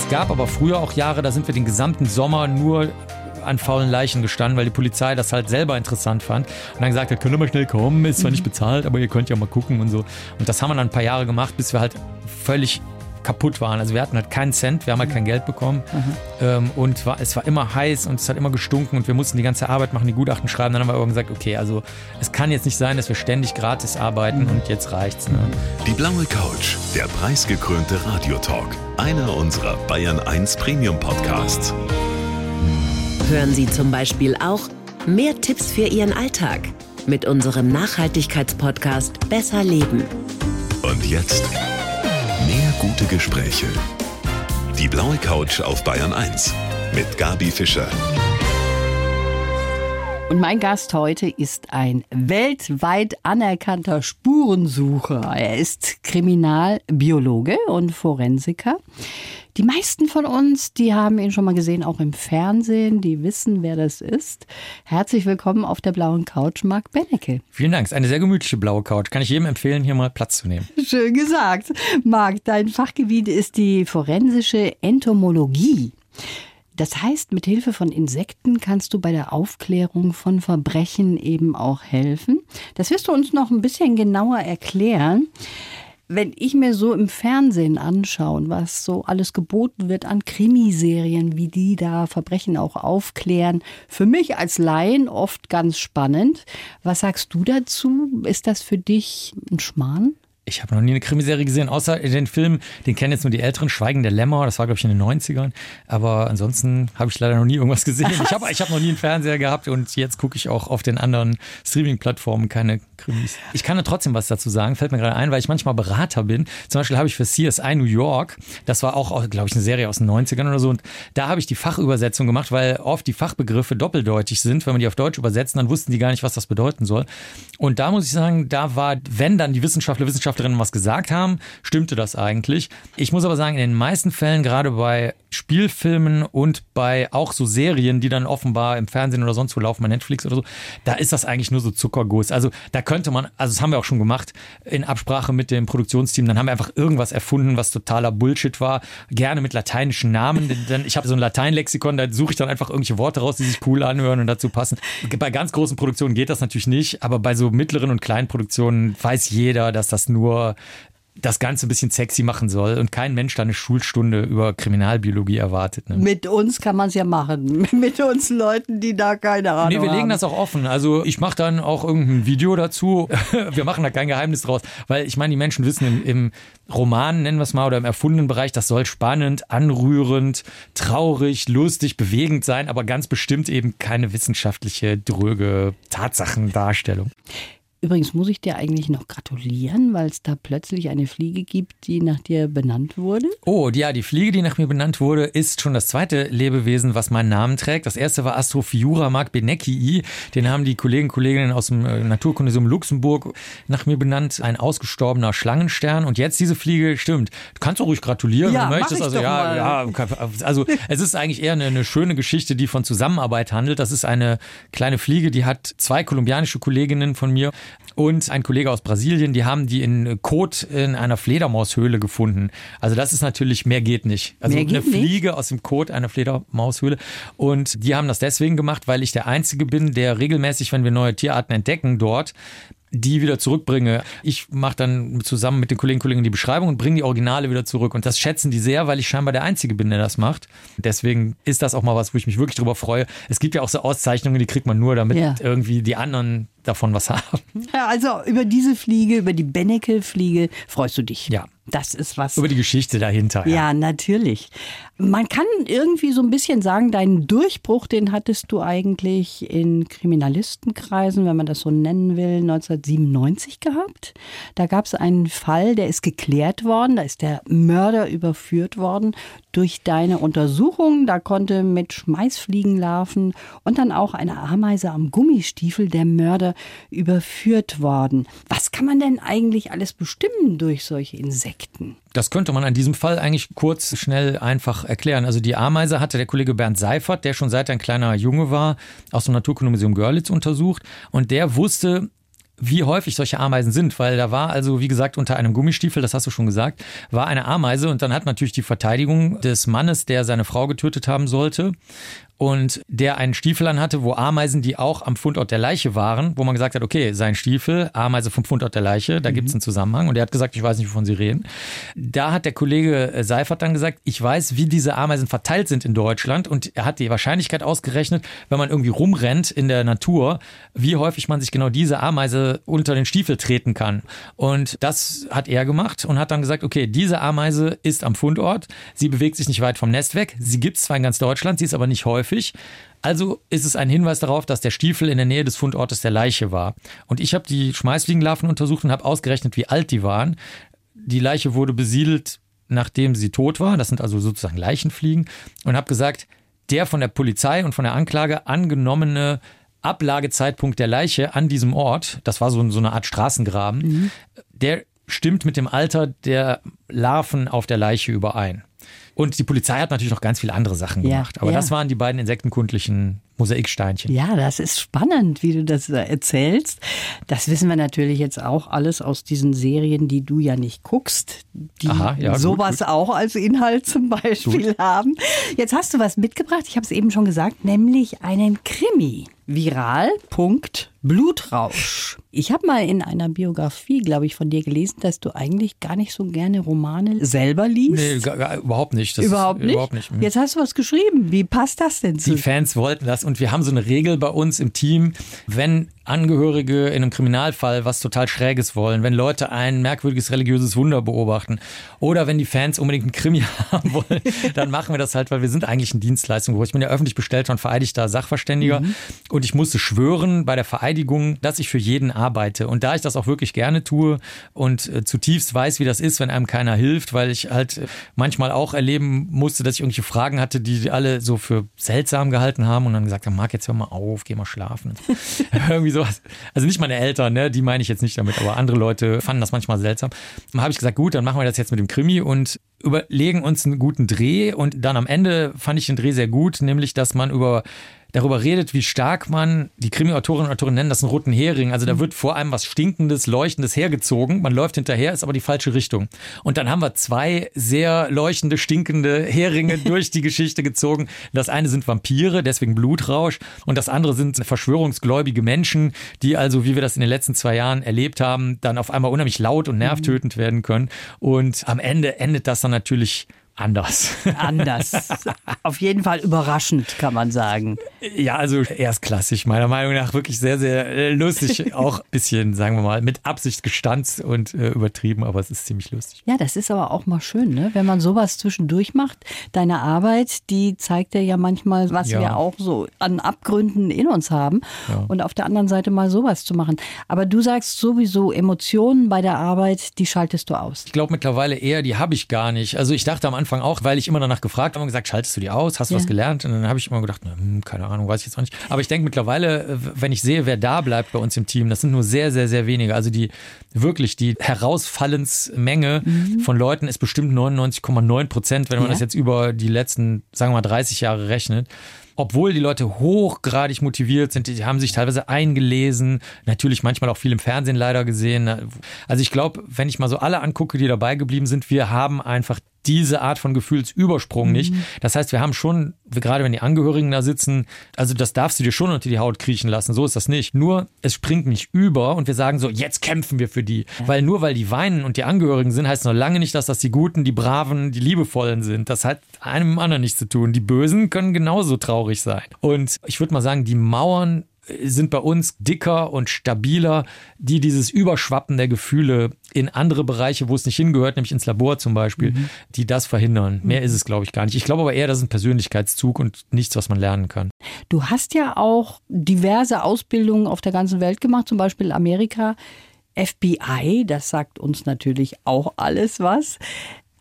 Es gab aber früher auch Jahre, da sind wir den gesamten Sommer nur an faulen Leichen gestanden, weil die Polizei das halt selber interessant fand und dann gesagt hat, könnt ihr mal schnell kommen, ist zwar nicht bezahlt, aber ihr könnt ja mal gucken und so. Und das haben wir dann ein paar Jahre gemacht, bis wir halt völlig kaputt waren. Also wir hatten halt keinen Cent, wir haben halt kein Geld bekommen ähm, und war, es war immer heiß und es hat immer gestunken und wir mussten die ganze Arbeit machen, die Gutachten schreiben. Dann haben wir irgendwann gesagt, okay, also es kann jetzt nicht sein, dass wir ständig gratis arbeiten und jetzt reicht's. Ne? Die blaue Couch, der preisgekrönte Radiotalk. Einer unserer Bayern 1 Premium Podcasts. Hören Sie zum Beispiel auch mehr Tipps für Ihren Alltag mit unserem Nachhaltigkeitspodcast Besser Leben. Und jetzt gute Gespräche. Die blaue Couch auf Bayern 1 mit Gabi Fischer. Und mein Gast heute ist ein weltweit anerkannter Spurensucher. Er ist Kriminalbiologe und Forensiker. Die meisten von uns, die haben ihn schon mal gesehen, auch im Fernsehen, die wissen, wer das ist. Herzlich willkommen auf der blauen Couch, Marc Benecke. Vielen Dank. Es ist eine sehr gemütliche blaue Couch. Kann ich jedem empfehlen, hier mal Platz zu nehmen. Schön gesagt. Marc, dein Fachgebiet ist die forensische Entomologie. Das heißt, mit Hilfe von Insekten kannst du bei der Aufklärung von Verbrechen eben auch helfen. Das wirst du uns noch ein bisschen genauer erklären. Wenn ich mir so im Fernsehen anschaue, was so alles geboten wird an Krimiserien, wie die da Verbrechen auch aufklären, für mich als Laien oft ganz spannend. Was sagst du dazu? Ist das für dich ein Schmarrn? Ich habe noch nie eine Krimiserie gesehen, außer den Film, den kennen jetzt nur die Älteren, Schweigen der Lämmer, das war, glaube ich, in den 90ern. Aber ansonsten habe ich leider noch nie irgendwas gesehen. Ich habe ich hab noch nie einen Fernseher gehabt und jetzt gucke ich auch auf den anderen Streaming-Plattformen keine Krimis. Ich kann da trotzdem was dazu sagen, fällt mir gerade ein, weil ich manchmal Berater bin. Zum Beispiel habe ich für CSI New York, das war auch, glaube ich, eine Serie aus den 90ern oder so, und da habe ich die Fachübersetzung gemacht, weil oft die Fachbegriffe doppeldeutig sind. Wenn man die auf Deutsch übersetzt, dann wussten die gar nicht, was das bedeuten soll. Und da muss ich sagen, da war, wenn dann die Wissenschaftler, Wissenschaftlerinnen was gesagt haben, stimmte das eigentlich. Ich muss aber sagen, in den meisten Fällen, gerade bei Spielfilmen und bei auch so Serien, die dann offenbar im Fernsehen oder sonst wo laufen, bei Netflix oder so, da ist das eigentlich nur so Zuckerguss. Also da könnte man, also das haben wir auch schon gemacht, in Absprache mit dem Produktionsteam, dann haben wir einfach irgendwas erfunden, was totaler Bullshit war, gerne mit lateinischen Namen, denn ich habe so ein Lateinlexikon, da suche ich dann einfach irgendwelche Worte raus, die sich cool anhören und dazu passen. Bei ganz großen Produktionen geht das natürlich nicht, aber bei so mittleren und kleinen Produktionen weiß jeder, dass das nur das Ganze ein bisschen sexy machen soll und kein Mensch da eine Schulstunde über Kriminalbiologie erwartet. Ne? Mit uns kann man es ja machen. Mit uns Leuten, die da keine Ahnung haben. Nee, wir legen das auch offen. Also ich mache dann auch irgendein Video dazu. wir machen da kein Geheimnis draus, weil ich meine, die Menschen wissen im, im Roman, nennen wir es mal, oder im erfundenen Bereich, das soll spannend, anrührend, traurig, lustig, bewegend sein, aber ganz bestimmt eben keine wissenschaftliche, dröge Tatsachendarstellung. Übrigens muss ich dir eigentlich noch gratulieren, weil es da plötzlich eine Fliege gibt, die nach dir benannt wurde. Oh, ja, die Fliege, die nach mir benannt wurde, ist schon das zweite Lebewesen, was meinen Namen trägt. Das erste war Astrophiura Mark Benekii. Den haben die Kollegen und Kolleginnen aus dem äh, Naturkundemuseum Luxemburg nach mir benannt. Ein ausgestorbener Schlangenstern. Und jetzt diese Fliege, stimmt. Du kannst auch ruhig gratulieren, Ja, wenn du möchtest. ich Also ja, mal. ja, also es ist eigentlich eher eine, eine schöne Geschichte, die von Zusammenarbeit handelt. Das ist eine kleine Fliege, die hat zwei kolumbianische Kolleginnen von mir und ein Kollege aus Brasilien, die haben die in Kot in einer Fledermaushöhle gefunden. Also das ist natürlich, mehr geht nicht. Also Mehr geht eine nicht? Fliege aus dem Kot einer Fledermaushöhle. Und die haben das deswegen gemacht, weil ich der Einzige bin, der regelmäßig, wenn wir neue Tierarten entdecken dort, die wieder zurückbringe. Ich mache dann zusammen mit den Kolleginnen und Kollegen die Beschreibung und bringe die Originale wieder zurück. Und das schätzen die sehr, weil ich scheinbar der Einzige bin, der das macht. Deswegen ist das auch mal was, wo ich mich wirklich drüber freue. Es gibt ja auch so Auszeichnungen, die kriegt man nur, damit Ja. irgendwie die anderen davon was haben. Ja, also über diese Fliege, über die Benecke-Fliege freust du dich. Ja. Das ist was. Über die Geschichte dahinter. Ja, natürlich. Man kann irgendwie so ein bisschen sagen, deinen Durchbruch, den hattest du eigentlich in Kriminalistenkreisen, wenn man das so nennen will, 1997 gehabt. Da gab es einen Fall, der ist geklärt worden, da ist der Mörder überführt worden durch deine Untersuchung. Da konnte mit Schmeißfliegenlarven und dann auch eine Ameise am Gummistiefel der Mörder überführt worden. Was kann man denn eigentlich alles bestimmen durch solche Insekten? Das könnte man an diesem Fall eigentlich kurz, schnell, einfach erklären. Also die Ameise hatte der Kollege Bernd Seifert, der schon seit ein kleiner Junge war, aus dem Naturkundemuseum Görlitz untersucht. Und der wusste, wie häufig solche Ameisen sind, weil da war also, wie gesagt, unter einem Gummistiefel, das hast du schon gesagt, war eine Ameise und dann hat natürlich die Verteidigung des Mannes, der seine Frau getötet haben sollte, und der einen Stiefel anhatte, wo Ameisen, die auch am Fundort der Leiche waren, wo man gesagt hat, okay, sein Stiefel, Ameise vom Fundort der Leiche, da mhm. gibt es einen Zusammenhang. Und er hat gesagt, ich weiß nicht, wovon Sie reden. Da hat der Kollege äh, Seifert dann gesagt, ich weiß, wie diese Ameisen verteilt sind in Deutschland. Und er hat die Wahrscheinlichkeit ausgerechnet, wenn man irgendwie rumrennt in der Natur, wie häufig man sich genau diese Ameise unter den Stiefel treten kann. Und das hat er gemacht und hat dann gesagt, okay, diese Ameise ist am Fundort, sie bewegt sich nicht weit vom Nest weg, sie gibt es zwar in ganz Deutschland, sie ist aber nicht häufig häufig. Also ist es ein Hinweis darauf, dass der Stiefel in der Nähe des Fundortes der Leiche war. Und ich habe die Schmeißfliegenlarven untersucht und habe ausgerechnet, wie alt die waren. Die Leiche wurde besiedelt, nachdem sie tot war. Das sind also sozusagen Leichenfliegen. Und habe gesagt, der von der Polizei und von der Anklage angenommene Ablagezeitpunkt der Leiche an diesem Ort, das war so, so eine Art Straßengraben, mhm. der stimmt mit dem Alter der Larven auf der Leiche überein. Und die Polizei hat natürlich noch ganz viele andere Sachen gemacht. Ja, Aber ja. das waren die beiden insektenkundlichen Mosaiksteinchen. Ja, das ist spannend, wie du das erzählst. Das wissen wir natürlich jetzt auch alles aus diesen Serien, die du ja nicht guckst, die Aha, ja, sowas gut, gut. auch als Inhalt zum Beispiel gut. haben. Jetzt hast du was mitgebracht, ich habe es eben schon gesagt, nämlich einen Krimi. Viral. Punkt. Blutrausch. Ich habe mal in einer Biografie, glaube ich, von dir gelesen, dass du eigentlich gar nicht so gerne Romane selber liest. Nee, gar, gar, überhaupt nicht. Das überhaupt nicht? Überhaupt nicht. Jetzt hast du was geschrieben. Wie passt das denn zu? Die Fans wollten das und wir haben so eine Regel bei uns im Team, wenn Angehörige in einem Kriminalfall was total Schräges wollen, wenn Leute ein merkwürdiges religiöses Wunder beobachten oder wenn die Fans unbedingt einen Krimi haben wollen, dann machen wir das halt, weil wir sind eigentlich ein Dienstleistung. Ich bin ja öffentlich bestellter und vereidigter Sachverständiger mhm. und ich musste schwören bei der Vereidigung, dass ich für jeden arbeite. Und da ich das auch wirklich gerne tue und äh, zutiefst weiß, wie das ist, wenn einem keiner hilft, weil ich halt äh, manchmal auch erleben musste, dass ich irgendwelche Fragen hatte, die alle so für seltsam gehalten haben und dann gesagt haben, Marc, jetzt hör mal auf, geh mal schlafen. Irgendwie sowas. Also nicht meine Eltern, ne, die meine ich jetzt nicht damit, aber andere Leute fanden das manchmal seltsam. Dann habe ich gesagt, gut, dann machen wir das jetzt mit dem Krimi und überlegen uns einen guten Dreh und dann am Ende fand ich den Dreh sehr gut, nämlich dass man über darüber redet, wie stark man, die Krimi-Autorinnen und Autoren nennen das einen roten Hering. Also da wird vor allem was Stinkendes, Leuchtendes hergezogen. Man läuft hinterher, ist aber die falsche Richtung. Und dann haben wir zwei sehr leuchtende, stinkende Heringe durch die Geschichte gezogen. Das eine sind Vampire, deswegen Blutrausch. Und das andere sind verschwörungsgläubige Menschen, die also, wie wir das in den letzten zwei Jahren erlebt haben, dann auf einmal unheimlich laut und nervtötend werden können. Und am Ende endet das dann natürlich anders. Anders. Auf jeden Fall überraschend, kann man sagen. Ja, also erstklassig, meiner Meinung nach wirklich sehr, sehr äh, lustig. Auch ein bisschen, sagen wir mal, mit Absicht gestanzt und äh, übertrieben, aber es ist ziemlich lustig. Ja, das ist aber auch mal schön, ne? wenn man sowas zwischendurch macht. Deine Arbeit, die zeigt ja manchmal, was ja. wir auch so an Abgründen in uns haben. Ja. Und auf der anderen Seite mal sowas zu machen. Aber du sagst sowieso, Emotionen bei der Arbeit, die schaltest du aus. Ich glaube mittlerweile eher, die habe ich gar nicht. Also ich dachte am Anfang, Anfang auch, weil ich immer danach gefragt habe und gesagt, schaltest du die aus? Hast du ja. was gelernt? Und dann habe ich immer gedacht, hm, keine Ahnung, weiß ich jetzt auch nicht. Aber ich denke mittlerweile, äh, wenn ich sehe, wer da bleibt bei uns im Team, das sind nur sehr, sehr, sehr wenige. Also die wirklich die Herausfallensmenge mhm. von Leuten ist bestimmt 99,9 Prozent, wenn man ja. das jetzt über die letzten, sagen wir mal, 30 Jahre rechnet obwohl die Leute hochgradig motiviert sind, die haben sich teilweise eingelesen, natürlich manchmal auch viel im Fernsehen leider gesehen. Also ich glaube, wenn ich mal so alle angucke, die dabei geblieben sind, wir haben einfach diese Art von Gefühlsübersprung mhm. nicht. Das heißt, wir haben schon, gerade wenn die Angehörigen da sitzen, also das darfst du dir schon unter die Haut kriechen lassen, so ist das nicht. Nur, es springt nicht über und wir sagen so, jetzt kämpfen wir für die. Ja. Weil nur weil die weinen und die Angehörigen sind, heißt noch lange nicht, dass das die Guten, die Braven, die Liebevollen sind. Das hat einem anderen nichts zu tun. Die Bösen können genauso traurig sein. Und ich würde mal sagen, die Mauern sind bei uns dicker und stabiler, die dieses Überschwappen der Gefühle in andere Bereiche, wo es nicht hingehört, nämlich ins Labor zum Beispiel, mhm. die das verhindern. Mehr ist es, glaube ich, gar nicht. Ich glaube aber eher, das ist ein Persönlichkeitszug und nichts, was man lernen kann. Du hast ja auch diverse Ausbildungen auf der ganzen Welt gemacht, zum Beispiel Amerika. FBI, das sagt uns natürlich auch alles was.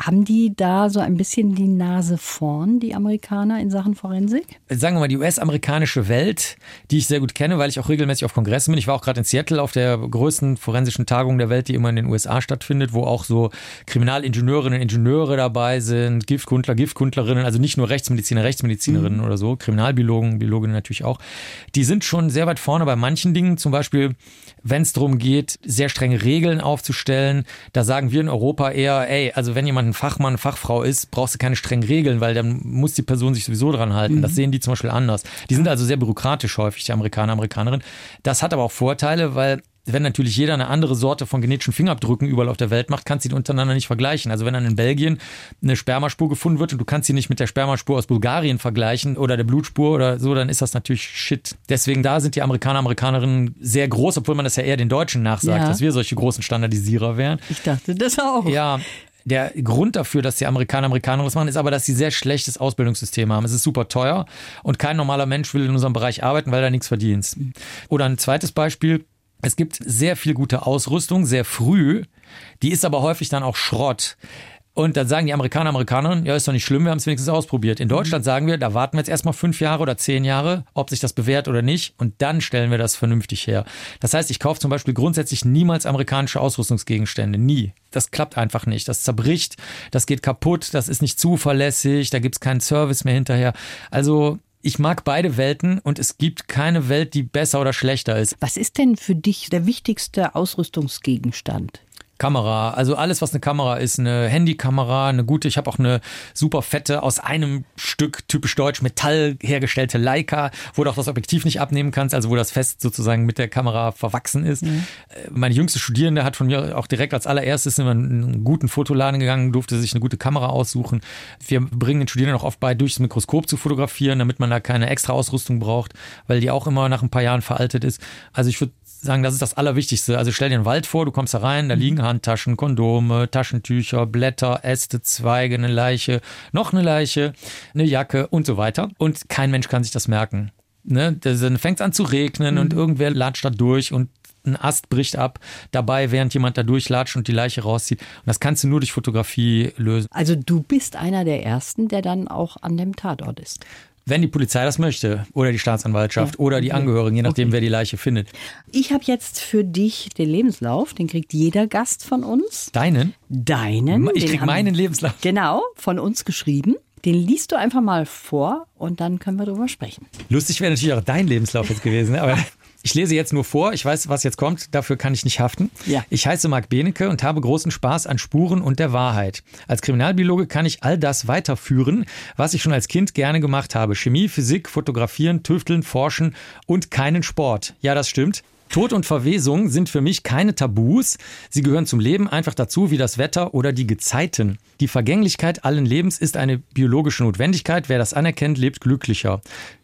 Haben die da so ein bisschen die Nase vorn, die Amerikaner in Sachen Forensik? Sagen wir mal, die US-amerikanische Welt, die ich sehr gut kenne, weil ich auch regelmäßig auf Kongressen bin. Ich war auch gerade in Seattle auf der größten forensischen Tagung der Welt, die immer in den USA stattfindet, wo auch so Kriminalingenieurinnen, Ingenieure dabei sind, Giftkundler, Giftkundlerinnen, also nicht nur Rechtsmediziner, Rechtsmedizinerinnen mhm. oder so, Kriminalbiologen, Biologinnen natürlich auch. Die sind schon sehr weit vorne bei manchen Dingen, zum Beispiel wenn es darum geht, sehr strenge Regeln aufzustellen. Da sagen wir in Europa eher, ey, also wenn jemand ein Fachmann, Fachfrau ist, brauchst du keine strengen Regeln, weil dann muss die Person sich sowieso dran halten. Mhm. Das sehen die zum Beispiel anders. Die sind also sehr bürokratisch häufig, die Amerikaner, Amerikanerinnen. Das hat aber auch Vorteile, weil wenn natürlich jeder eine andere Sorte von genetischen Fingerabdrücken überall auf der Welt macht, kannst du die untereinander nicht vergleichen. Also wenn dann in Belgien eine Spermaspur gefunden wird und du kannst sie nicht mit der Spermaspur aus Bulgarien vergleichen oder der Blutspur oder so, dann ist das natürlich Shit. Deswegen da sind die Amerikaner, Amerikanerinnen sehr groß, obwohl man das ja eher den Deutschen nachsagt, ja. dass wir solche großen Standardisierer wären. Ich dachte das auch. Ja, der Grund dafür, dass die Amerikaner Amerikaner was machen, ist aber, dass sie sehr schlechtes Ausbildungssystem haben. Es ist super teuer und kein normaler Mensch will in unserem Bereich arbeiten, weil er nichts verdient. Oder ein zweites Beispiel, es gibt sehr viel gute Ausrüstung, sehr früh. Die ist aber häufig dann auch Schrott. Und dann sagen die Amerikaner, Amerikanerinnen, ja, ist doch nicht schlimm, wir haben es wenigstens ausprobiert. In mhm. Deutschland sagen wir, da warten wir jetzt erstmal fünf Jahre oder zehn Jahre, ob sich das bewährt oder nicht, und dann stellen wir das vernünftig her. Das heißt, ich kaufe zum Beispiel grundsätzlich niemals amerikanische Ausrüstungsgegenstände. Nie. Das klappt einfach nicht. Das zerbricht, das geht kaputt, das ist nicht zuverlässig, da gibt es keinen Service mehr hinterher. Also ich mag beide Welten und es gibt keine Welt, die besser oder schlechter ist. Was ist denn für dich der wichtigste Ausrüstungsgegenstand? Kamera. Also alles, was eine Kamera ist, eine Handykamera, eine gute. Ich habe auch eine super fette aus einem Stück typisch deutsch Metall hergestellte Leica, wo du auch das Objektiv nicht abnehmen kannst, also wo das fest sozusagen mit der Kamera verwachsen ist. Mhm. Meine jüngste Studierende hat von mir auch direkt als allererstes in einen guten Fotoladen gegangen, durfte sich eine gute Kamera aussuchen. Wir bringen den Studierenden auch oft bei, durchs Mikroskop zu fotografieren, damit man da keine extra Ausrüstung braucht, weil die auch immer nach ein paar Jahren veraltet ist. Also ich würde sagen, das ist das Allerwichtigste. Also stell dir einen Wald vor, du kommst da rein, da mhm. liegen Handtaschen, Kondome, Taschentücher, Blätter, Äste, Zweige, eine Leiche, noch eine Leiche, eine Jacke und so weiter. Und kein Mensch kann sich das merken. Ne? Dann fängt es an zu regnen mhm. und irgendwer latscht da durch und ein Ast bricht ab, dabei, während jemand da durchlatscht und die Leiche rauszieht. Und das kannst du nur durch Fotografie lösen. Also du bist einer der Ersten, der dann auch an dem Tatort ist. Wenn die Polizei das möchte oder die Staatsanwaltschaft ja. oder die Angehörigen, je nachdem, okay. wer die Leiche findet. Ich habe jetzt für dich den Lebenslauf, den kriegt jeder Gast von uns. Deinen? Deinen. Ich krieg meinen Lebenslauf. Genau, von uns geschrieben. Den liest du einfach mal vor und dann können wir darüber sprechen. Lustig wäre natürlich auch dein Lebenslauf jetzt gewesen, aber Ich lese jetzt nur vor, ich weiß, was jetzt kommt, dafür kann ich nicht haften. Ja. Ich heiße Marc Benecke und habe großen Spaß an Spuren und der Wahrheit. Als Kriminalbiologe kann ich all das weiterführen, was ich schon als Kind gerne gemacht habe. Chemie, Physik, Fotografieren, Tüfteln, Forschen und keinen Sport. Ja, das stimmt. Tod und Verwesung sind für mich keine Tabus. Sie gehören zum Leben einfach dazu wie das Wetter oder die Gezeiten. Die Vergänglichkeit allen Lebens ist eine biologische Notwendigkeit. Wer das anerkennt, lebt glücklicher.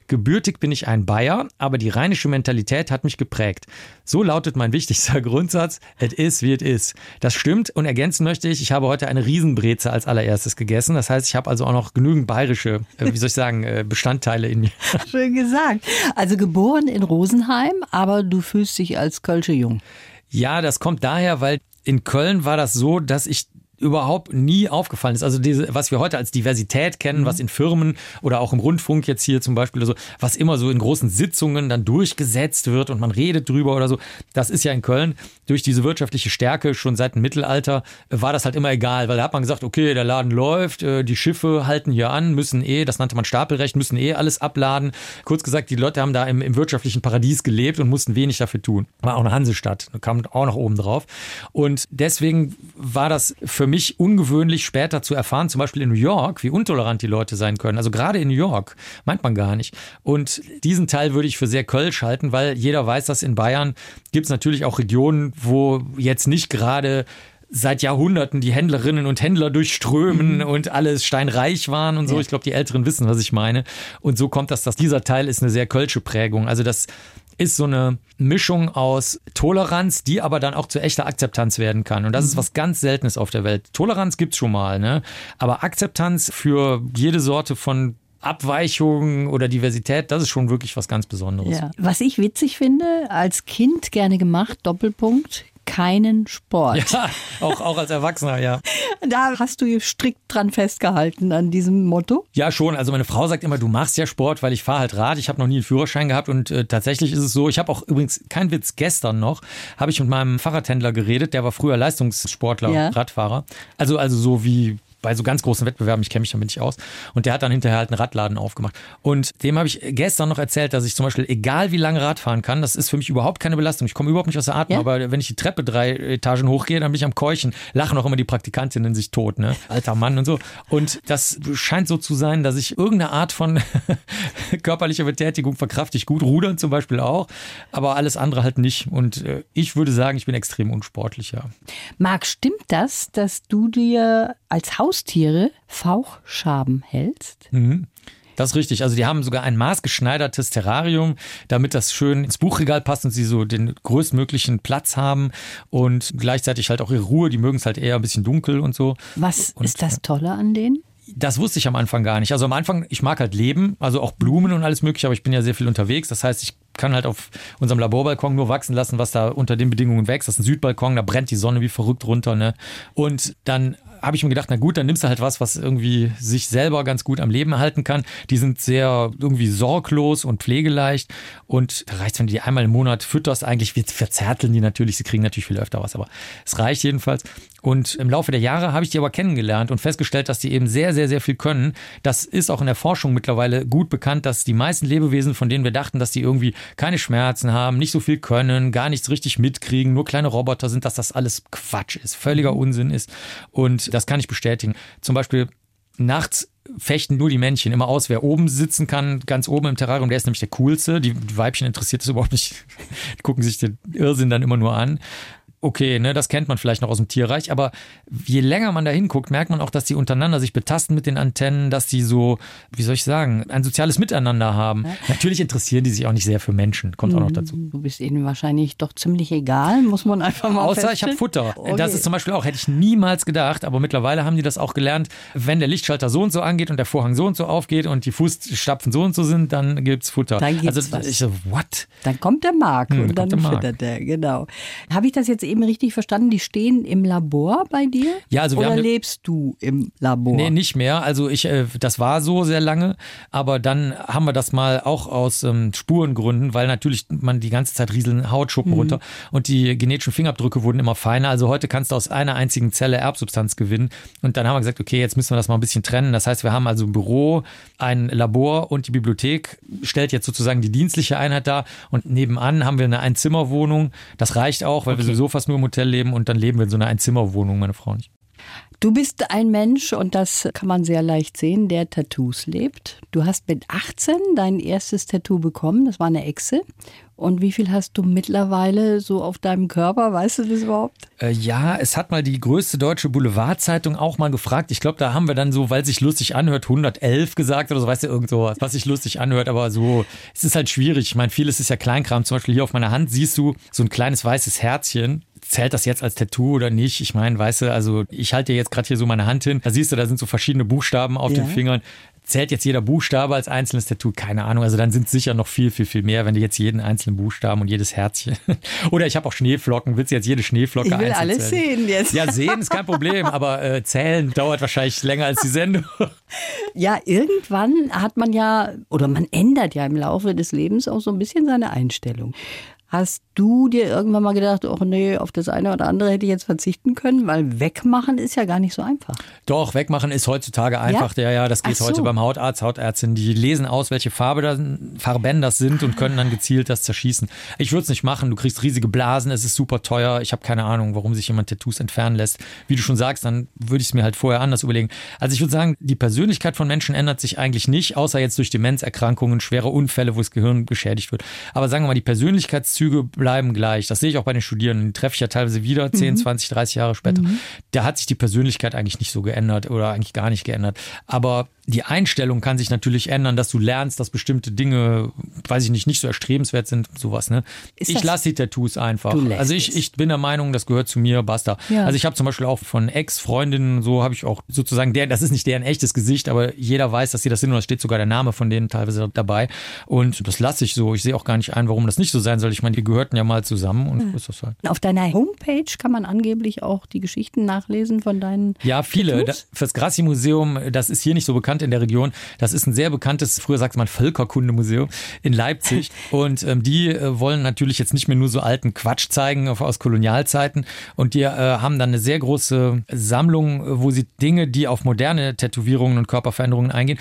Gebürtig bin ich ein Bayer, aber die rheinische Mentalität hat mich geprägt. So lautet mein wichtigster Grundsatz, it is wie it is. Das stimmt und ergänzen möchte ich, ich habe heute eine Riesenbreze als allererstes gegessen. Das heißt, ich habe also auch noch genügend bayerische, äh, wie soll ich sagen, äh, Bestandteile in mir. Schön gesagt. Also geboren in Rosenheim, aber du fühlst dich als Kölsche Jung. Ja, das kommt daher, weil in Köln war das so, dass ich überhaupt nie aufgefallen ist. Also diese, was wir heute als Diversität kennen, mhm. was in Firmen oder auch im Rundfunk jetzt hier zum Beispiel oder so, was immer so in großen Sitzungen dann durchgesetzt wird und man redet drüber oder so, das ist ja in Köln durch diese wirtschaftliche Stärke schon seit dem Mittelalter äh, war das halt immer egal, weil da hat man gesagt, okay, der Laden läuft, äh, die Schiffe halten hier an, müssen eh, das nannte man Stapelrecht, müssen eh alles abladen. Kurz gesagt, die Leute haben da im, im wirtschaftlichen Paradies gelebt und mussten wenig dafür tun. War auch eine Hansestadt, kam auch noch oben drauf. Und deswegen war das für für mich ungewöhnlich später zu erfahren, zum Beispiel in New York, wie intolerant die Leute sein können. Also gerade in New York meint man gar nicht. Und diesen Teil würde ich für sehr kölsch halten, weil jeder weiß, dass in Bayern gibt es natürlich auch Regionen, wo jetzt nicht gerade seit Jahrhunderten die Händlerinnen und Händler durchströmen mhm. und alles steinreich waren und so. Ja. Ich glaube, die Älteren wissen, was ich meine. Und so kommt das, dass dieser Teil ist eine sehr kölsche Prägung. Also das ist so eine Mischung aus Toleranz, die aber dann auch zu echter Akzeptanz werden kann. Und das mhm. ist was ganz Seltenes auf der Welt. Toleranz gibt's schon mal, ne? Aber Akzeptanz für jede Sorte von Abweichungen oder Diversität, das ist schon wirklich was ganz Besonderes. Ja. Was ich witzig finde, als Kind gerne gemacht, Doppelpunkt, keinen Sport. Ja, auch, auch als Erwachsener, ja. Da hast du strikt dran festgehalten an diesem Motto? Ja, schon. Also meine Frau sagt immer, du machst ja Sport, weil ich fahre halt Rad. Ich habe noch nie einen Führerschein gehabt und äh, tatsächlich ist es so, ich habe auch übrigens, kein Witz, gestern noch, habe ich mit meinem Fahrradhändler geredet, der war früher Leistungssportler, Ja. Radfahrer. Also, also so wie bei so ganz großen Wettbewerben, ich kenne mich damit nicht aus. Und der hat dann hinterher halt einen Radladen aufgemacht. Und dem habe ich gestern noch erzählt, dass ich zum Beispiel, egal wie lange Rad fahren kann, das ist für mich überhaupt keine Belastung. Ich komme überhaupt nicht aus der Atmung, Ja? aber wenn ich die Treppe drei Etagen hochgehe, dann bin ich am Keuchen. Lachen auch immer die Praktikantinnen sich tot, ne? Alter Mann und so. Und das scheint so zu sein, dass ich irgendeine Art von körperlicher Betätigung verkrafte ich gut. Rudern zum Beispiel auch, aber alles andere halt nicht. Und äh, ich würde sagen, ich bin extrem unsportlicher. Marc, stimmt das, dass du dir als Haustiere Fauchschaben hältst? Das ist richtig. Also die haben sogar ein maßgeschneidertes Terrarium, damit das schön ins Buchregal passt und sie so den größtmöglichen Platz haben und gleichzeitig halt auch ihre Ruhe. Die mögen es halt eher ein bisschen dunkel und so. Was Und, ist das Tolle an denen? Das wusste ich am Anfang gar nicht. Also am Anfang, ich mag halt Leben, also auch Blumen und alles mögliche, aber ich bin ja sehr viel unterwegs. Das heißt, ich kann halt auf unserem Laborbalkon nur wachsen lassen, was da unter den Bedingungen wächst. Das ist ein Südbalkon, da brennt die Sonne wie verrückt runter. Ne? Und dann habe ich mir gedacht, na gut, dann nimmst du halt was, was irgendwie sich selber ganz gut am Leben erhalten kann. Die sind sehr irgendwie sorglos und pflegeleicht. Und da reicht wenn du die einmal im Monat fütterst. Eigentlich wir verzärteln die natürlich, sie kriegen natürlich viel öfter was, aber es reicht jedenfalls. Und im Laufe der Jahre habe ich die aber kennengelernt und festgestellt, dass die eben sehr, sehr, sehr viel können. Das ist auch in der Forschung mittlerweile gut bekannt, dass die meisten Lebewesen, von denen wir dachten, dass die irgendwie keine Schmerzen haben, nicht so viel können, gar nichts richtig mitkriegen, nur kleine Roboter sind, dass das alles Quatsch ist, völliger Unsinn ist. Und das kann ich bestätigen. Zum Beispiel nachts fechten nur die Männchen immer aus, wer oben sitzen kann, ganz oben im Terrarium, der ist nämlich der coolste. Die, Weibchen interessiert das überhaupt nicht. Die gucken sich den Irrsinn dann immer nur an. Okay, ne, das kennt man vielleicht noch aus dem Tierreich, aber je länger man da hinguckt, merkt man auch, dass die untereinander sich betasten mit den Antennen, dass die so, wie soll ich sagen, ein soziales Miteinander haben. Natürlich interessieren die sich auch nicht sehr für Menschen, kommt auch noch dazu. Du bist ihnen wahrscheinlich doch ziemlich egal, muss man einfach mal Außer ich habe. Futter. Okay. Das ist zum Beispiel auch, hätte ich niemals gedacht, aber mittlerweile haben die das auch gelernt. Wenn der Lichtschalter so und so angeht und der Vorhang so und so aufgeht und die Fußstapfen so und so sind, dann gibt's Futter. Dann gibt's also was. ich so, what? Dann kommt der Marc Hm, und dann kommt der füttert er, genau. Habe ich das jetzt eben richtig verstanden? Die stehen im Labor bei dir? Ja, also Oder eine- lebst du im Labor? Nee, nicht mehr. Also ich, äh, das war so sehr lange, aber dann haben wir das mal auch aus ähm, Spurengründen, weil natürlich man die ganze Zeit rieseln Hautschuppen runter und die genetischen Fingerabdrücke wurden immer feiner. Also heute kannst du aus einer einzigen Zelle Erbsubstanz gewinnen. Und dann haben wir gesagt, okay, jetzt müssen wir das mal ein bisschen trennen. Das heißt, wir haben also ein Büro, ein Labor und die Bibliothek stellt jetzt sozusagen die dienstliche Einheit dar. Und nebenan haben wir eine Einzimmerwohnung. Das reicht auch, weil wir sowieso fast nur im Hotel leben und dann leben wir in so einer Einzimmerwohnung, meine Frau und ich. Du bist ein Mensch, und das kann man sehr leicht sehen, der Tattoos lebt. Du hast mit 18 dein erstes Tattoo bekommen, das war eine Echse. Und wie viel hast du mittlerweile so auf deinem Körper? Weißt du das überhaupt? Äh, ja, es hat mal die größte deutsche Boulevardzeitung auch mal gefragt. Ich glaube, da haben wir dann so, weil sich lustig anhört, 111 gesagt oder so, weißt du, irgend sowas, was sich lustig anhört. Aber so, es ist halt schwierig. Ich meine, vieles ist ja Kleinkram. Zum Beispiel hier auf meiner Hand siehst du so ein kleines weißes Herzchen. Zählt das jetzt als Tattoo oder nicht? Ich meine, weißt du, also ich halte dir jetzt gerade hier so meine Hand hin. Da siehst du, da sind so verschiedene Buchstaben auf Ja. den Fingern. Zählt jetzt jeder Buchstabe als einzelnes Tattoo? Keine Ahnung. Also dann sind es sicher noch viel, viel, viel mehr, wenn du jetzt jeden einzelnen Buchstaben und jedes Herzchen. Oder ich habe auch Schneeflocken. Willst du jetzt jede Schneeflocke Ich will einzeln alles zählen? sehen jetzt. Ja, sehen ist kein Problem, aber äh, zählen dauert wahrscheinlich länger als die Sendung. Ja, irgendwann hat man ja, oder man ändert ja im Laufe des Lebens auch so ein bisschen seine Einstellung. Hast du dir irgendwann mal gedacht, oh nee, auf das eine oder andere hätte ich jetzt verzichten können? Weil wegmachen ist ja gar nicht so einfach. Doch, wegmachen ist heutzutage einfach. Ja, ja, das geht Ach so. heute beim Hautarzt, Hautärztin. Die lesen aus, welche Farbe das, Farben das sind und können dann gezielt das zerschießen. Ich würde es nicht machen. Du kriegst riesige Blasen, es ist super teuer. Ich habe keine Ahnung, warum sich jemand Tattoos entfernen lässt. Wie du schon sagst, dann würde ich es mir halt vorher anders überlegen. Also ich würde sagen, die Persönlichkeit von Menschen ändert sich eigentlich nicht, außer jetzt durch Demenzerkrankungen, schwere Unfälle, wo das Gehirn geschädigt wird. Aber sagen wir mal, die Persönlichkeitszüge bleiben gleich. Das sehe ich auch bei den Studierenden. Die treffe ich ja teilweise wieder, 10, 20, 30 Jahre später. Da hat sich die Persönlichkeit eigentlich nicht so geändert oder eigentlich gar nicht geändert. Aber die Einstellung kann sich natürlich ändern, dass du lernst, dass bestimmte Dinge, weiß ich nicht, nicht so erstrebenswert sind, sowas. Ne? Ist ich lasse die Tattoos einfach. Also ich, ich bin der Meinung, das gehört zu mir, basta. Ja. Also ich habe zum Beispiel auch von Ex-Freundinnen, so habe ich auch sozusagen, der, das ist nicht deren echtes Gesicht, aber jeder weiß, dass sie das sind und da steht sogar der Name von denen teilweise dabei. Und das lasse ich so. Ich sehe auch gar nicht ein, warum das nicht so sein soll. Ich meine, die gehörten ja mal zusammen und so ist das halt. Auf deiner Homepage kann man angeblich auch die Geschichten nachlesen von deinen. Ja, viele. Tattoos? fürs Grassi-Museum, das ist hier nicht so bekannt in der Region. Das ist ein sehr bekanntes, früher sagt man Völkerkundemuseum in Leipzig. Und ähm, die äh, wollen natürlich jetzt nicht mehr nur so alten Quatsch zeigen auf- aus Kolonialzeiten. Und die äh, haben dann eine sehr große Sammlung, wo sie Dinge, die auf moderne Tätowierungen und Körperveränderungen eingehen,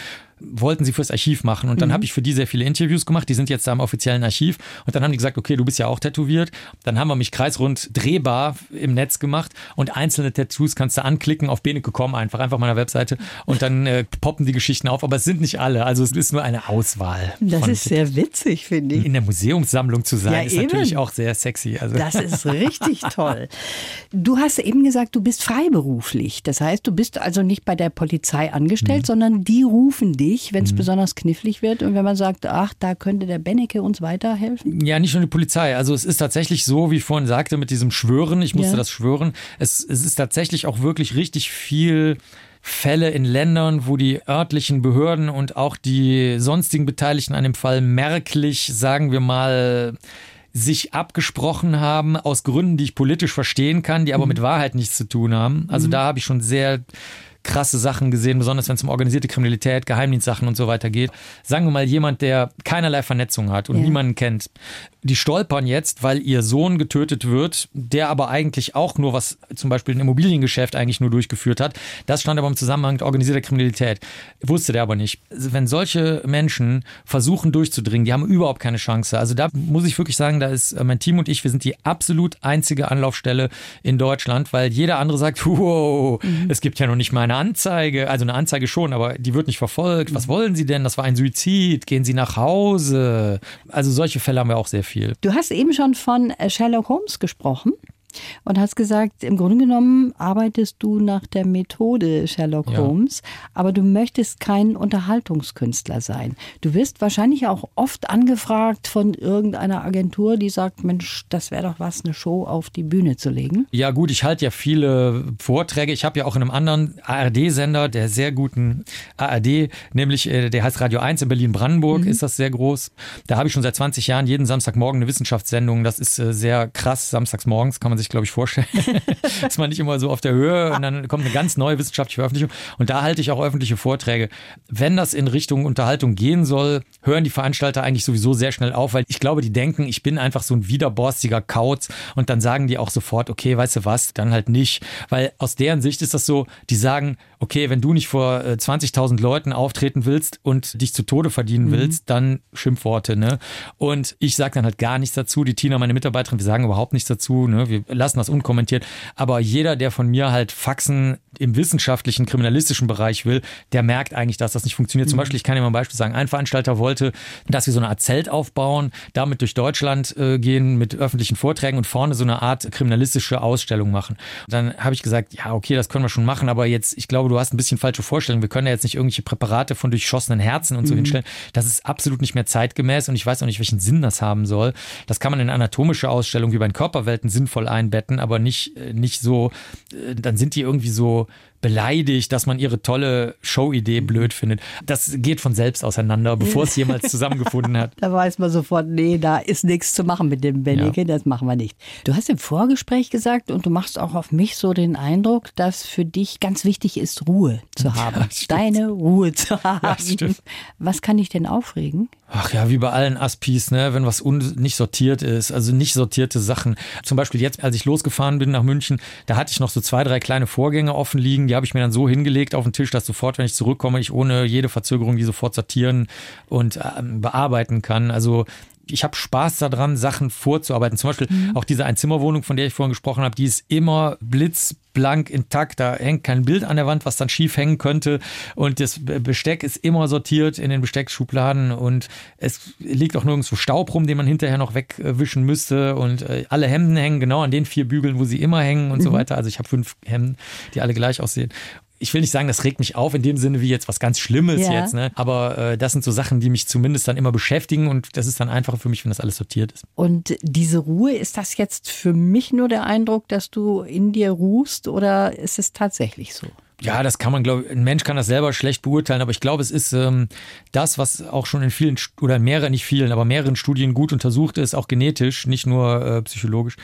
wollten sie fürs Archiv machen. Und dann habe ich für die sehr viele Interviews gemacht. Die sind jetzt da im offiziellen Archiv. Und dann haben die gesagt, okay, du bist ja auch tätowiert. Dann haben wir mich kreisrund drehbar im Netz gemacht. Und einzelne Tattoos kannst du anklicken auf Beneke.com einfach, einfach meiner Webseite. Und dann äh, poppen die Geschichten auf. Aber es sind nicht alle. Also es ist nur eine Auswahl. Das ist sehr witzig, finde ich. in der Museumssammlung zu sein, Ja, ist eben. natürlich auch sehr sexy. Also Das ist richtig toll. Du hast eben gesagt, du bist freiberuflich. Das heißt, du bist also nicht bei der Polizei angestellt, Mhm. sondern die rufen dich, wenn es besonders knifflig wird. Und wenn man sagt, ach, da könnte der Bennecke uns weiterhelfen. Ja, nicht nur die Polizei. Also es ist tatsächlich so, wie ich vorhin sagte, mit diesem Schwören. Ich musste Ja. das schwören. Es, es ist tatsächlich auch wirklich richtig viel Fälle in Ländern, wo die örtlichen Behörden und auch die sonstigen Beteiligten an dem Fall merklich, sagen wir mal, sich abgesprochen haben aus Gründen, die ich politisch verstehen kann, die aber mit Wahrheit nichts zu tun haben. Also da habe ich schon sehr krasse Sachen gesehen, besonders wenn es um organisierte Kriminalität, Geheimdienstsachen und so weiter geht. Sagen wir mal jemand, der keinerlei Vernetzung hat und Ja. niemanden kennt. Die stolpern jetzt, weil ihr Sohn getötet wird, der aber eigentlich auch nur was, zum Beispiel ein Immobiliengeschäft eigentlich nur durchgeführt hat. Das stand aber im Zusammenhang mit organisierter Kriminalität. Wusste der aber nicht. Wenn solche Menschen versuchen durchzudringen, die haben überhaupt keine Chance. Also da muss ich wirklich sagen, da ist äh, mein Team und ich, wir sind die absolut einzige Anlaufstelle in Deutschland, weil jeder andere sagt, wow, es gibt ja noch nicht mal eine Anzeige. Also eine Anzeige schon, aber die wird nicht verfolgt. Was wollen Sie denn? Das war ein Suizid. Gehen Sie nach Hause. Also solche Fälle haben wir auch sehr viel. Du hast eben schon von äh, Sherlock Holmes gesprochen. Und hast gesagt, im Grunde genommen arbeitest du nach der Methode Sherlock Ja. Holmes, aber du möchtest kein Unterhaltungskünstler sein. Du wirst wahrscheinlich auch oft angefragt von irgendeiner Agentur, die sagt, Mensch, das wäre doch was, eine Show auf die Bühne zu legen. Ja gut, ich halte ja viele Vorträge. Ich habe ja auch in einem anderen ARD-Sender, der sehr guten ARD, nämlich äh, der heißt Radio 1 in Berlin-Brandenburg, ist das sehr groß. Da habe ich schon seit 20 Jahren jeden Samstagmorgen eine Wissenschaftssendung. Das ist äh, sehr krass, samstags morgens, kann man sich glaube ich vorstellen. ist man nicht immer so auf der Höhe und dann kommt eine ganz neue wissenschaftliche Veröffentlichung und da halte ich auch öffentliche Vorträge. Wenn das in Richtung Unterhaltung gehen soll, hören die Veranstalter eigentlich sowieso sehr schnell auf, weil ich glaube, die denken, ich bin einfach so ein widerborstiger Kauz und dann sagen die auch sofort, okay, weißt du was, dann halt nicht. Weil aus deren Sicht ist das so, die sagen, okay, wenn du nicht vor äh, 20.000 Leuten auftreten willst und dich zu Tode verdienen willst, dann Schimpfworte, ne? Und ich sage dann halt gar nichts dazu. Die Tina, meine Mitarbeiterin, wir sagen überhaupt nichts dazu, ne? Wir lassen das unkommentiert. Aber jeder, der von mir halt Faxen im wissenschaftlichen, kriminalistischen Bereich will, der merkt eigentlich, dass das nicht funktioniert. Zum Beispiel, ich kann dir mal ein Beispiel sagen, ein Veranstalter wollte, dass wir so eine Art Zelt aufbauen, damit durch Deutschland äh, gehen mit öffentlichen Vorträgen und vorne so eine Art kriminalistische Ausstellung machen. Dann habe ich gesagt, ja, okay, das können wir schon machen, aber jetzt, ich glaube, du hast ein bisschen falsche Vorstellungen. Wir können ja jetzt nicht irgendwelche Präparate von durchschossenen Herzen und so hinstellen. Das ist absolut nicht mehr zeitgemäß und ich weiß auch nicht, welchen Sinn das haben soll. Das kann man in anatomische Ausstellungen wie bei den Körperwelten sinnvoll einbetten, aber nicht, äh, nicht so, äh, dann sind die irgendwie so beleidigt, dass man ihre tolle Showidee blöd findet. Das geht von selbst auseinander, bevor es jemals zusammengefunden hat. Da weiß man sofort, nee, da ist nichts zu machen mit dem Benneke, das machen wir nicht. Du hast im Vorgespräch gesagt und du machst auch auf mich so den Eindruck, dass für dich ganz wichtig ist, Ruhe zu haben. stimmt. Deine Ruhe zu haben. stimmt. Was kann dich denn aufregen? Ach ja, wie bei allen Aspis, ne, wenn was nicht sortiert ist, also nicht sortierte Sachen. Zum Beispiel jetzt, als ich losgefahren bin nach München, da hatte ich noch so zwei, drei kleine Vorgänge offen liegen. Die habe ich mir dann so hingelegt auf den Tisch, dass sofort, wenn ich zurückkomme, ich ohne jede Verzögerung die sofort sortieren und ähm, bearbeiten kann. Also ich habe Spaß daran, Sachen vorzuarbeiten. Zum Beispiel auch diese Einzimmerwohnung, von der ich vorhin gesprochen habe, die ist immer blitzblank intakt. Da hängt kein Bild an der Wand, was dann schief hängen könnte. Und das Besteck ist immer sortiert in den Besteckschubladen und es liegt auch nirgendwo Staub rum, den man hinterher noch wegwischen müsste. Und äh, alle Hemden hängen genau an den vier Bügeln, wo sie immer hängen und so weiter. Also ich habe fünf Hemden, die alle gleich aussehen. Ich will nicht sagen, das regt mich auf in dem Sinne wie jetzt was ganz Schlimmes Ja. jetzt, ne? aber äh, das sind so Sachen, die mich zumindest dann immer beschäftigen und das ist dann einfacher für mich, wenn das alles sortiert ist. Und diese Ruhe, ist das jetzt für mich nur der Eindruck, dass du in dir ruhst oder ist es tatsächlich so? Ja, das kann man, glaube ich, ein Mensch kann das selber schlecht beurteilen, aber ich glaube, es ist ähm, das, was auch schon in vielen oder in mehreren, nicht vielen, aber mehreren Studien gut untersucht ist, auch genetisch, nicht nur äh, psychologisch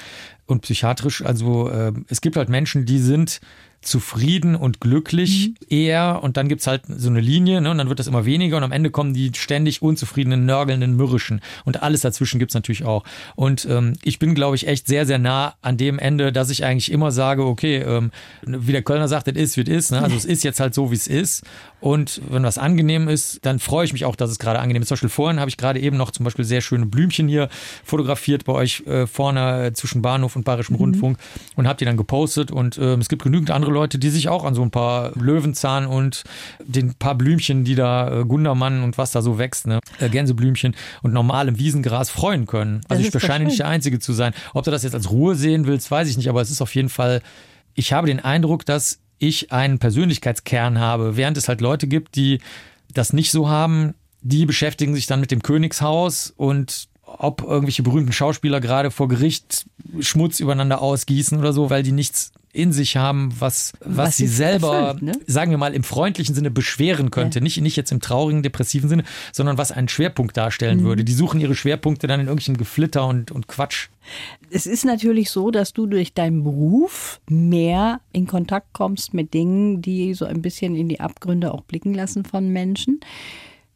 und psychiatrisch. Also äh, es gibt halt Menschen, die sind zufrieden und glücklich eher und dann gibt's halt so eine Linie ne, und dann wird das immer weniger und am Ende kommen die ständig unzufriedenen, nörgelnden, mürrischen und alles dazwischen gibt's natürlich auch. Und ähm, ich bin, glaube ich, echt sehr, sehr nah an dem Ende, dass ich eigentlich immer sage, okay, ähm, wie der Kölner sagt, es ist, wie es ist. Ne? Also es ist jetzt halt so, wie es ist. Und wenn was angenehm ist, dann freue ich mich auch, dass es gerade angenehm ist. Zum Beispiel vorhin habe ich gerade eben noch zum Beispiel sehr schöne Blümchen hier fotografiert bei euch äh, vorne äh, zwischen Bahnhof und Bayerischem Rundfunk und habe die dann gepostet. Und ähm, es gibt genügend andere Leute, die sich auch an so ein paar Löwenzahn und den paar Blümchen, die da äh, Gundermann und was da so wächst, ne? äh, Gänseblümchen und normalem Wiesengras freuen können. Das Also ich ist doch scheine nicht der Einzige zu sein. Ob du das jetzt als Ruhe sehen willst, weiß ich nicht, aber es ist auf jeden Fall, ich habe den Eindruck, dass ich einen Persönlichkeitskern habe, während es halt Leute gibt, die das nicht so haben, die beschäftigen sich dann mit dem Königshaus und ob irgendwelche berühmten Schauspieler gerade vor Gericht Schmutz übereinander ausgießen oder so, weil die nichts in sich haben, was, was, Was sie selber, erfüllt, ne? sagen wir mal, im freundlichen Sinne beschweren könnte. Nicht, nicht jetzt im traurigen, depressiven Sinne, sondern was einen Schwerpunkt darstellen Mhm. würde. Die suchen ihre Schwerpunkte dann in irgendwelchen Geflitter und, und Quatsch. Es ist natürlich so, dass du durch deinen Beruf mehr in Kontakt kommst mit Dingen, die so ein bisschen in die Abgründe auch blicken lassen von Menschen.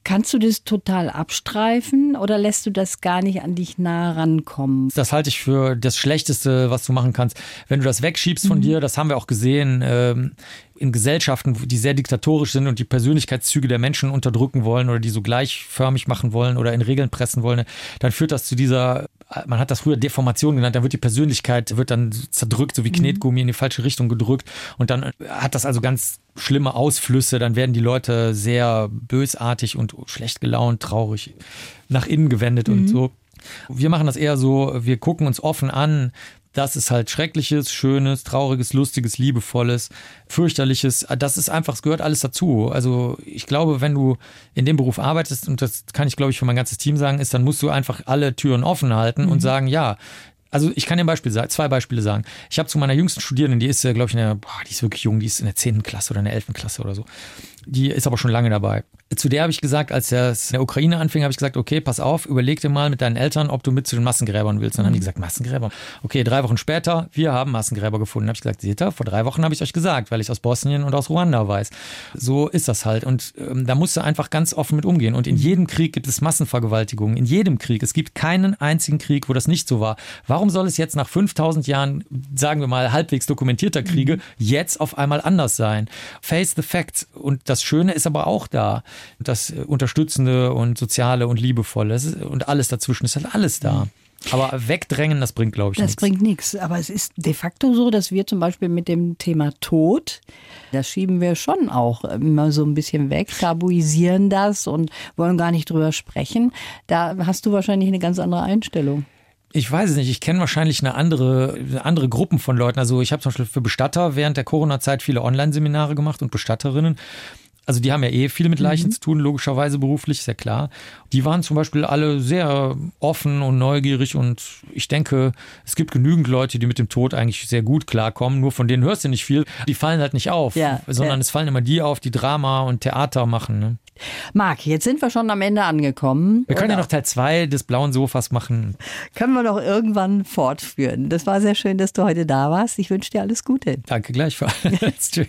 Kannst du das total abstreifen oder lässt du das gar nicht an dich nah rankommen? Das halte ich für das Schlechteste, was du machen kannst. Wenn du das wegschiebst von dir, das haben wir auch gesehen, ähm, in Gesellschaften, die sehr diktatorisch sind und die Persönlichkeitszüge der Menschen unterdrücken wollen oder die so gleichförmig machen wollen oder in Regeln pressen wollen, dann führt das zu dieser, man hat das früher Deformation genannt, dann wird die Persönlichkeit, wird dann zerdrückt, so wie Knetgummi in die falsche Richtung gedrückt und dann hat das also ganz schlimme Ausflüsse, dann werden die Leute sehr bösartig und schlecht gelaunt, traurig nach innen gewendet und so. Wir machen das eher so, wir gucken uns offen an, das ist halt Schreckliches, Schönes, Trauriges, Lustiges, Liebevolles, Fürchterliches. Das ist einfach, es gehört alles dazu. Also ich glaube, wenn du in dem Beruf arbeitest, und das kann ich, glaube ich, für mein ganzes Team sagen, ist, dann musst du einfach alle Türen offen halten und sagen, ja, also ich kann dir ein Beispiel sagen, zwei Beispiele sagen. Ich habe zu meiner jüngsten Studierenden, die ist, glaube ich, in der, boah, die ist wirklich jung, die ist in der 10. Klasse oder in der 11. Klasse oder so. Die ist aber schon lange dabei. Zu der habe ich gesagt, als es in der Ukraine anfing, habe ich gesagt, okay, pass auf, überleg dir mal mit deinen Eltern, ob du mit zu den Massengräbern willst. Dann haben die gesagt, Massengräber. Okay, drei Wochen später, wir haben Massengräber gefunden. Habe ich gesagt, seht ihr, vor drei Wochen habe ich euch gesagt, weil ich aus Bosnien und aus Ruanda weiß. So ist das halt. Und ähm, da musst du einfach ganz offen mit umgehen. Und in jedem Krieg gibt es Massenvergewaltigungen. In jedem Krieg. Es gibt keinen einzigen Krieg, wo das nicht so war. Warum soll es jetzt nach 5000 Jahren, sagen wir mal, halbwegs dokumentierter Kriege, jetzt auf einmal anders sein? Face the facts. Und das Schöne ist aber auch da. Das äh, Unterstützende und Soziale und Liebevolle ist, und alles dazwischen ist halt alles da. Aber wegdrängen, das bringt, glaube ich, Das nichts. bringt nichts. Aber es ist de facto so, dass wir zum Beispiel mit dem Thema Tod, das schieben wir schon auch immer so ein bisschen weg, tabuisieren das und wollen gar nicht drüber sprechen. Da hast du wahrscheinlich eine ganz andere Einstellung. Ich weiß es nicht. Ich kenne wahrscheinlich eine andere, eine andere Gruppen von Leuten. Also ich habe zum Beispiel für Bestatter während der Corona-Zeit viele Online-Seminare gemacht und Bestatterinnen. Also die haben ja eh viel mit Leichen zu tun, logischerweise beruflich, ist ja klar. Die waren zum Beispiel alle sehr offen und neugierig und ich denke, es gibt genügend Leute, die mit dem Tod eigentlich sehr gut klarkommen. Nur von denen hörst du nicht viel. Die fallen halt nicht auf, Ja, sondern ja. es fallen immer die auf, die Drama und Theater machen. Ne? Marc, jetzt sind wir schon am Ende angekommen. Wir können ja Oder noch Teil zwei des blauen Sofas machen. können wir noch irgendwann fortführen. Das war sehr schön, dass du heute da warst. Ich wünsche dir alles Gute. Danke gleichfalls. Tschüss.